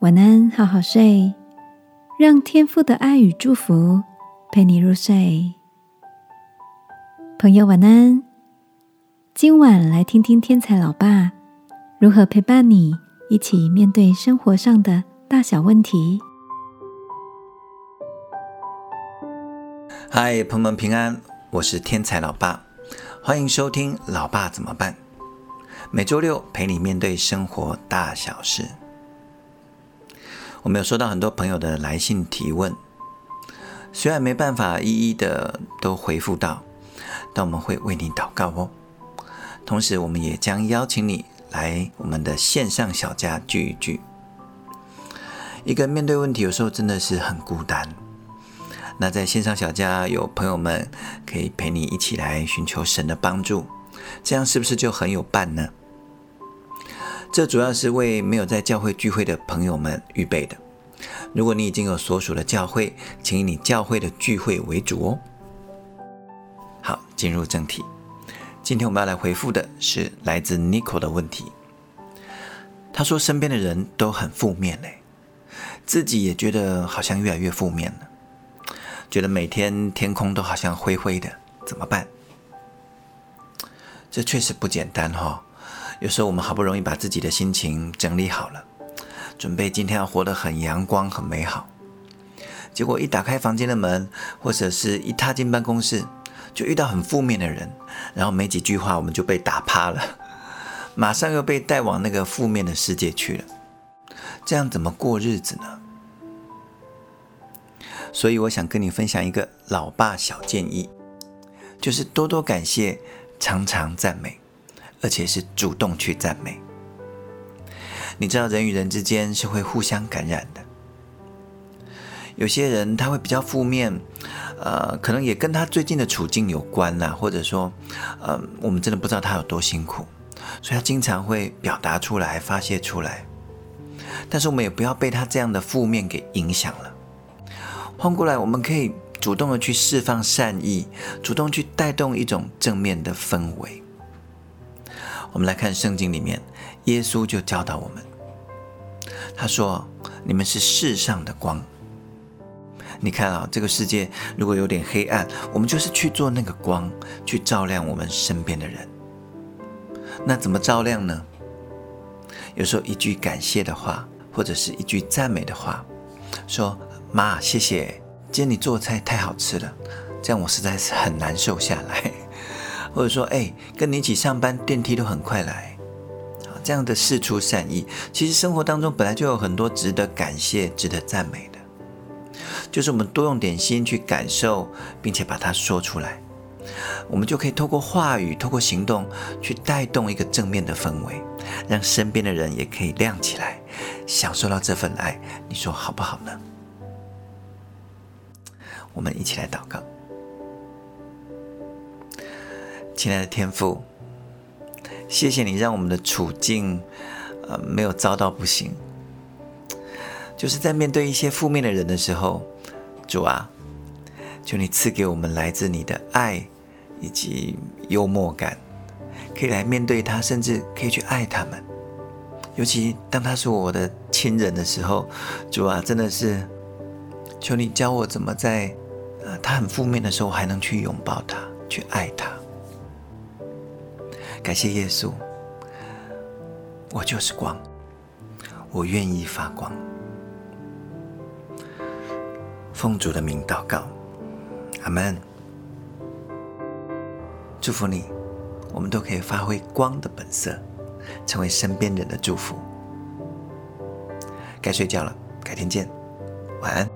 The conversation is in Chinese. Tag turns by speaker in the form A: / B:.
A: 晚安，好好睡，让天父的爱与祝福陪你入睡。朋友，晚安。今晚来听听天才老爸如何陪伴你一起面对生活上的大小问题。
B: 嗨，朋友们平安，我是天才老爸，欢迎收听《老爸怎么办》。每周六陪你面对生活大小事。我们有收到很多朋友的来信提问，虽然没办法一一的都回复到，但我们会为你祷告哦。同时，我们也将邀请你来我们的线上小家聚一聚。一个人面对问题，有时候真的是很孤单。那在线上小家有朋友们可以陪你一起来寻求神的帮助，这样是不是就很有伴呢？这主要是为没有在教会聚会的朋友们预备的。如果你已经有所属的教会，请以你教会的聚会为主哦。好，进入正题。今天我们要来回复的是来自 n i c o 的问题。他说：“身边的人都很负面嘞，自己也觉得好像越来越负面了，觉得每天天空都好像灰灰的，怎么办？”这确实不简单哈。有时候我们好不容易把自己的心情整理好了，准备今天要活得很阳光、很美好，结果一打开房间的门，或者是一踏进办公室，就遇到很负面的人，然后没几句话我们就被打趴了，马上又被带往那个负面的世界去了，这样怎么过日子呢？所以我想跟你分享一个老爸小建议，就是多多感谢，常常赞美。而且是主动去赞美。你知道人与人之间是会互相感染的。有些人他会比较负面，呃，可能也跟他最近的处境有关呐，或者说，呃，我们真的不知道他有多辛苦，所以他经常会表达出来、发泄出来。但是我们也不要被他这样的负面给影响了。换过来，我们可以主动的去释放善意，主动去带动一种正面的氛围。我们来看圣经里面，耶稣就教导我们，他说：“你们是世上的光。你看啊，这个世界如果有点黑暗，我们就是去做那个光，去照亮我们身边的人。那怎么照亮呢？有时候一句感谢的话，或者是一句赞美的话，说妈，谢谢，今天你做菜太好吃了，这样我实在是很难受下来。”或者说，哎，跟你一起上班，电梯都很快来，啊，这样的事出善意，其实生活当中本来就有很多值得感谢、值得赞美的，就是我们多用点心去感受，并且把它说出来，我们就可以透过话语、透过行动去带动一个正面的氛围，让身边的人也可以亮起来，享受到这份爱。你说好不好呢？我们一起来祷告。亲爱的天父，谢谢你让我们的处境，呃，没有遭到不行。就是在面对一些负面的人的时候，主啊，求你赐给我们来自你的爱以及幽默感，可以来面对他，甚至可以去爱他们。尤其当他是我的亲人的时候，主啊，真的是求你教我怎么在，呃，他很负面的时候，还能去拥抱他，去爱他。感谢耶稣，我就是光，我愿意发光。奉主的名祷告，阿门。祝福你，我们都可以发挥光的本色，成为身边人的祝福。该睡觉了，改天见，晚安。